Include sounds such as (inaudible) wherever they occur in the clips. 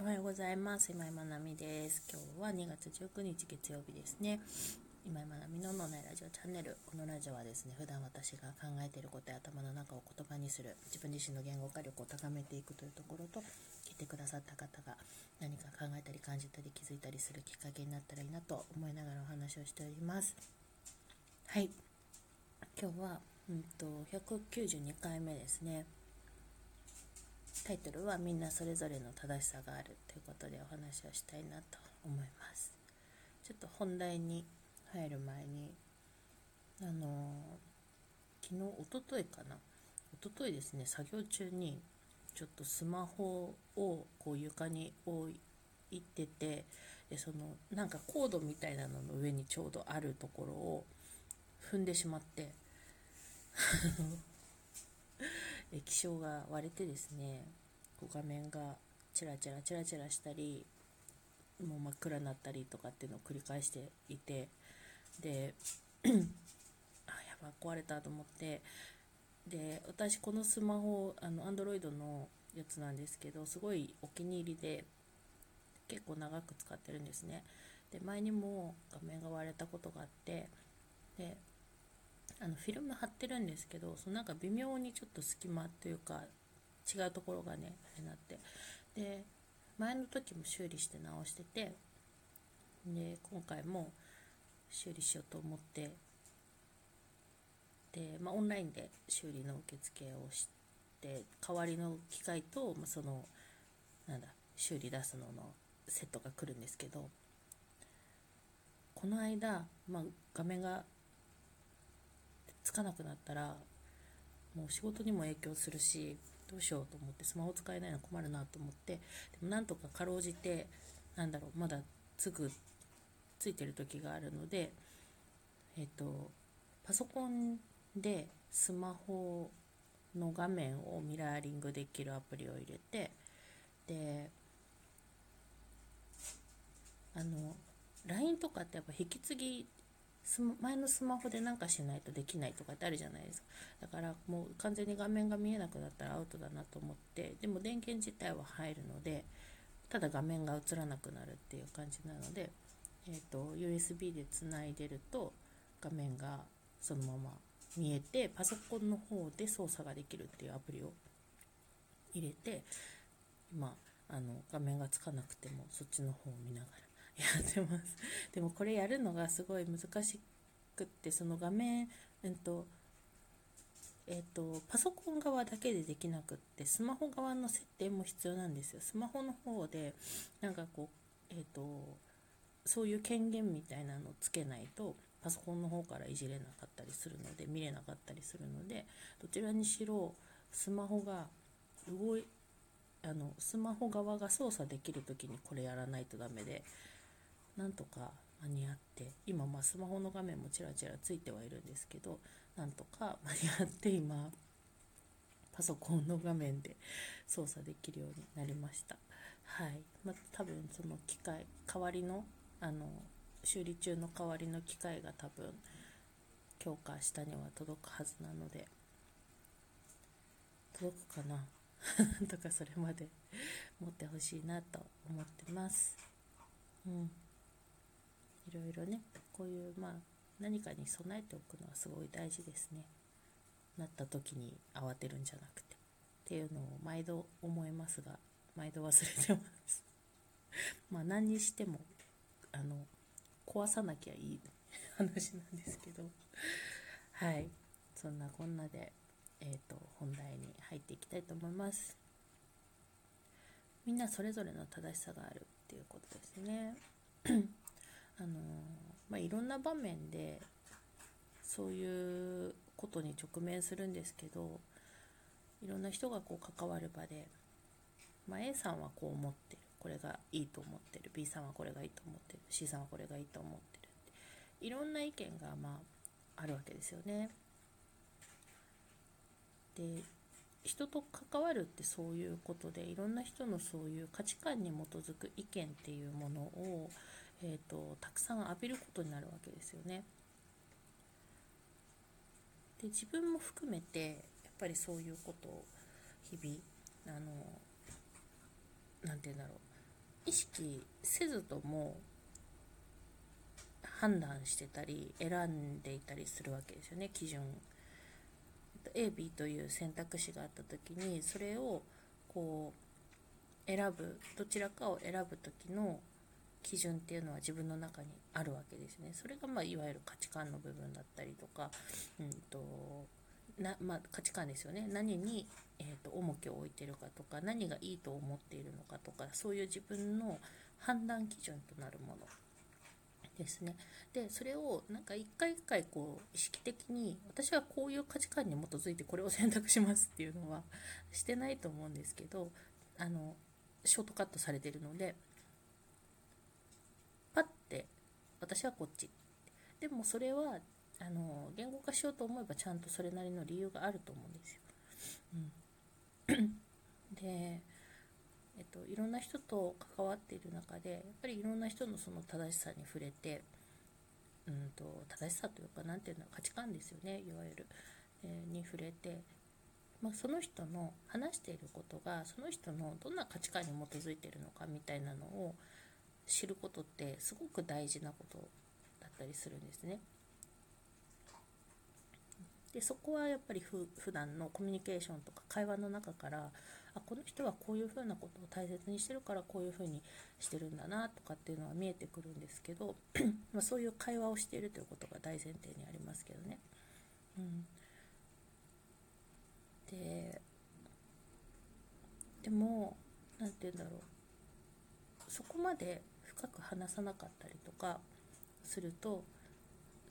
おはようございます。今井まなみです。今日は2月19日月曜日ですね。今井まなみの脳内ラジオチャンネル。このラジオはですね普段私が考えていることや頭の中を言葉にする。自分自身の言語化力を高めていくというところと聞いてくださった方が何か考えたり感じたり気づいたりするきっかけになったらいいなと思いながらお話をしております。はい。今日は、うんと、192回目ですね。タイトルはみんなそれぞれの正しさがあるということでお話をしたいなと思います。ちょっと本題に入る前にあの昨日おとといかな？おとといですね作業中にちょっとスマホをこう床に置いててでそのなんかコードみたいなのの上にちょうどあるところを踏んでしまって (laughs) 液晶が割れてですね画面がチラチラチラチラしたりもう真っ暗になったりとかっていうのを繰り返していてで (clears throat) あやば壊れたと思ってで私このスマホあの Android のやつなんですけどすごいお気に入りで結構長く使ってるんですね。で前にも画面が割れたことがあってであのフィルム貼ってるんですけどそのなんか微妙にちょっと隙間というか違うところがねあれなって。で前の時も修理して直しててで今回も修理しようと思って。で、まあ、オンラインで修理の受付をして代わりの機械と、まあ、そのなんだ修理出すののセットが来るんですけどこの間、まあ、画面がつかなくなったらもう仕事にも影響するしどうしようと思ってスマホ使えないの困るなと思ってでもなんとかかろうじてなんだろうまだすぐついてる時があるのでえっ、とパソコンでスマホの画面をミラーリングできるアプリを入れてであの LINE とかってやっぱ引き継ぎ前のスマホでなんかしないとできないとかってあるじゃないですか。だからもう完全に画面が見えなくなったらアウトだなと思ってでも電源自体は入るのでただ画面が映らなくなるっていう感じなので、えーと、USB でつないでると画面がそのまま見えてパソコンの方で操作ができるっていうアプリを入れて今あの画面がつかなくてもそっちの方を見ながら。ってます。でもこれやるのがすごい難しくって、その画面、えっと、えっと、パソコン側だけでできなくって、スマホ側の設定も必要なんですよ。スマホの方で、なんかこう、えっと、そういう権限みたいなのをつけないと、パソコンの方からいじれなかったりするので、見れなかったりするので、どちらにしろ、スマホが動い、あの、スマホ側が操作できる時にこれやらないとダメで、なんとか間に合って今まスマホの画面もちらちらついてはいるんですけどなんとか間に合って今パソコンの画面で操作できるようになりました。はい。まあ、多分その機械代わりのあの修理中の代わりの機械が多分強化下には届くはずなので届くかな？(laughs) とかそれまで持ってほしいなと思ってます。うん。いろいろねこういうまあ何かに備えておくのはすごい大事ですね。なった時に慌てるんじゃなくて。っていうのを毎度思いますが毎度忘れてます。(laughs) まあ何にしてもあの壊さなきゃいい (laughs) 話なんですけど。はい。そんなこんなでえーと、と本題に入っていきたいと思います。みんなそれぞれの正しさがあるっていうことですね。あのまあ、いろんな場面でそういうことに直面するんですけどいろんな人がこう関わる場で、まあ、A さんはこう思ってる。これがいいと思ってる。B さんはこれがいいと思ってる。C さんはこれがいいと思ってるって。いろんな意見がまああるわけですよね。で人と関わるってそういうことでいろんな人のそういう価値観に基づく意見っていうものをえーと、たくさん浴びることになるわけですよね。で自分も含めてやっぱりそういうことを日々あのなんて言うんだろう意識せずとも判断してたり選んでいたりするわけですよね基準 AB という選択肢があった時にそれをこう選ぶどちらかを選ぶ時の基準っていうのは自分の中にあるわけですね。それがまあいわゆる価値観の部分だったりとか、うんとなまあ、価値観ですよね何に、えーと、重きを置いてるかとか何がいいと思っているのかとかそういう自分の判断基準となるものですね。でそれをなんか一回一回こう意識的に私はこういう価値観に基づいてこれを選択しますっていうのはしてないと思うんですけどあのショートカットされてるのでパッて私はこっち。でもそれはあの言語化しようと思えばちゃんとそれなりの理由があると思うんですよ。うん、でえっと、いろんな人と関わっている中でやっぱりいろんな人のその正しさに触れて、うんと、正しさというか何ていうの価値観ですよねいわゆる、えー、に触れて、まあ、その人の話していることがその人のどんな価値観に基づいているのかみたいなのを知ることってすごく大事なことだったりするんですね。でそこはやっぱりふ普段のコミュニケーションとか会話の中からあこの人はこういうふうなことを大切にしてるからこういうふうにしてるんだなとかっていうのは見えてくるんですけど (clears throat) まそういう会話をしているということが大前提にありますけどね。うん、ででも何て言うんだろうそこまで深く話さなかったりとかすると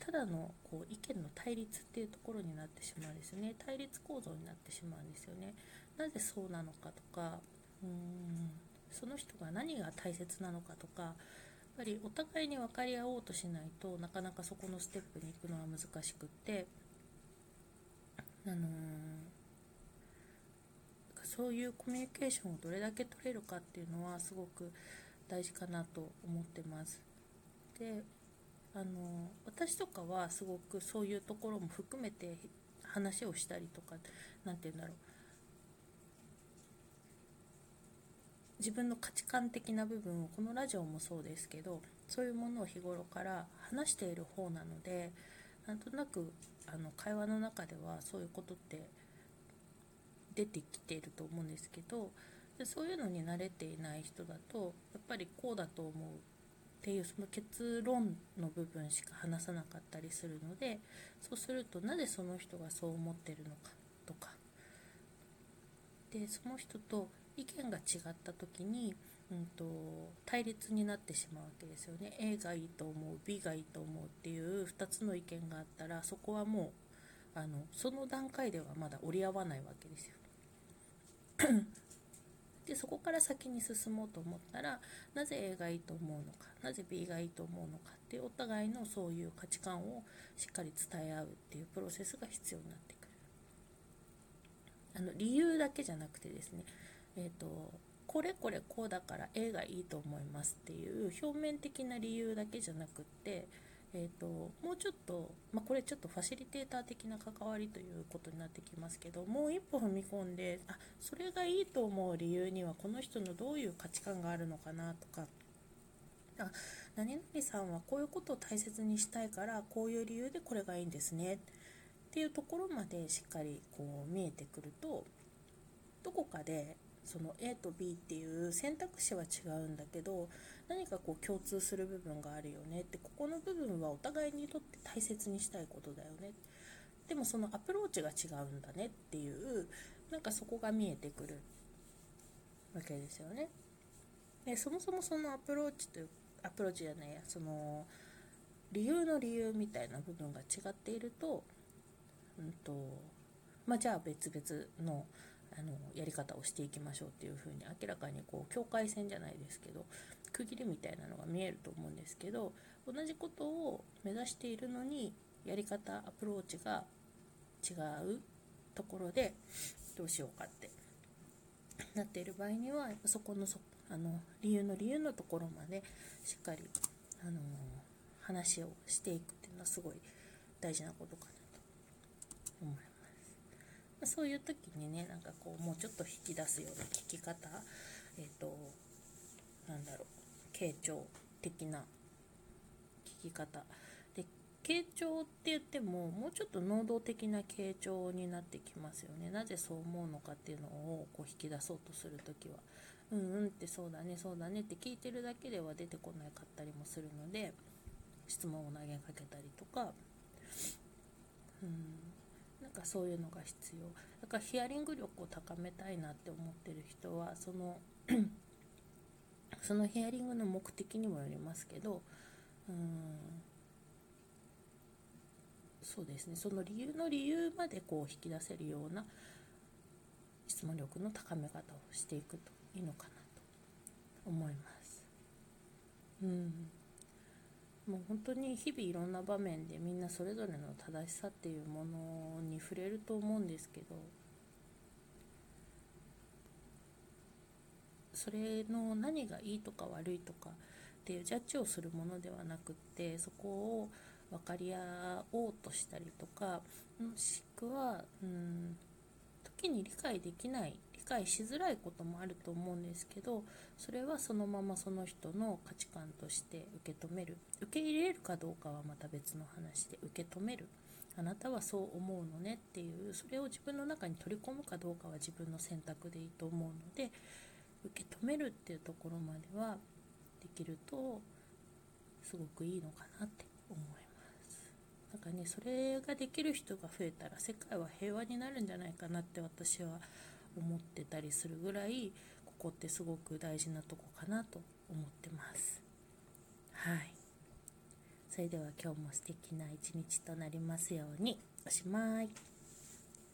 ただのこう意見の対立っていうところになってしまうんですよね。対立構造になってしまうんですよね。なぜそうなのかとかうーんその人が何が大切なのかとかやっぱりお互いに分かり合おうとしないとなかなかそこのステップに行くのは難しくってあのー、そういうコミュニケーションをどれだけ取れるかっていうのはすごく大事かなと思ってます。であの私とかはすごくそういうところも含めて話をしたりとか何て言うんだろう自分の価値観的な部分をこのラジオもそうですけどそういうものを日頃から話している方なのでなんとなくあの会話の中ではそういうことって出てきていると思うんですけどでそういうのに慣れていない人だとやっぱりこうだと思うっていうその結論の部分しか話さなかったりするのでそうするとなぜその人がそう思ってるのかとかでその人と意見が違った時に、うんと、対立になってしまうわけですよね A がいいと思う B がいいと思うっていう2つの意見があったらそこはもうあのその段階ではまだ折り合わないわけですよ。でそこから先に進もうと思ったらなぜ A がいいと思うのかなぜ B がいいと思うのかってお互いのそういう価値観をしっかり伝え合うっていうプロセスが必要になってくる。あの理由だけじゃなくてですねえーと、これこれこうだから A がいいと思いますっていう表面的な理由だけじゃなくって、えーと、もうちょっと、まあ、これちょっとファシリテーター的な関わりということになってきますけどもう一歩踏み込んであそれがいいと思う理由にはこの人のどういう価値観があるのかなとか。あ何々さんはこういうことを大切にしたいからこういう理由でこれがいいんですね。っていうところまでしっかりこう見えてくるとどこかでその A と B っていう選択肢は違うんだけど何かこう共通する部分があるよね。ってここの部分はお互いにとって大切にしたいことだよね。でもそのアプローチが違うんだね。っていうなんかそこが見えてくるわけですよね。でそもそもそのアプローチというアプローチじゃないや。その理由の理由みたいな部分が違っていると,、うんとまあ、じゃあ別々のあのやり方をしていきましょうっていうふうに明らかにこう境界線じゃないですけど区切りみたいなのが見えると思うんですけど同じことを目指しているのにやり方アプローチが違うところでどうしようかってなっている場合にはそこのそあの理由の理由のところまでしっかり、あの話をしていくっていうのはすごい大事なことかなと思います。そういう時にねなんかこうもうちょっと引き出すような聞き方えっ、ー、となんだろう傾聴的な聞き方。で傾聴って言ってももうちょっと能動的な傾聴になってきますよね。なぜそう思うのかっていうのをこう引き出そうとする時は。うんうんってそうだねそうだねって聞いてるだけでは出てこなかったりもするので質問を投げかけたりとか。うん。かそういうのが必要。だからヒアリング力を高めたいなって思ってる人はその (clears throat) そのヒアリングの目的にもよりますけどうんそうですね。その理由の理由までこう引き出せるような質問力の高め方をしていくといいのかなと思います。うん。もう本当に日々いろんな場面でみんなそれぞれの正しさっていうものに触れると思うんですけどそれの何がいいとか悪いとかっていうジャッジをするものではなくってそこを分かり合おうとしたりとかもしくはうん時に理解できない解しづらいこともあると思うんですけどそれはそのままその人の価値観として受け止める。受け入れるかどうかはまた別の話で受け止める。あなたはそう思うのねっていうそれを自分の中に取り込むかどうかは自分の選択でいいと思うので受け止めるっていうところまではできるとすごくいいのかなって思います。なんかねそれができる人が増えたら世界は平和になるんじゃないかなって私は思ってたりするぐらいここってすごく大事なとこかなと思ってます。はい。それでは今日も素敵な一日となりますように。おしまい。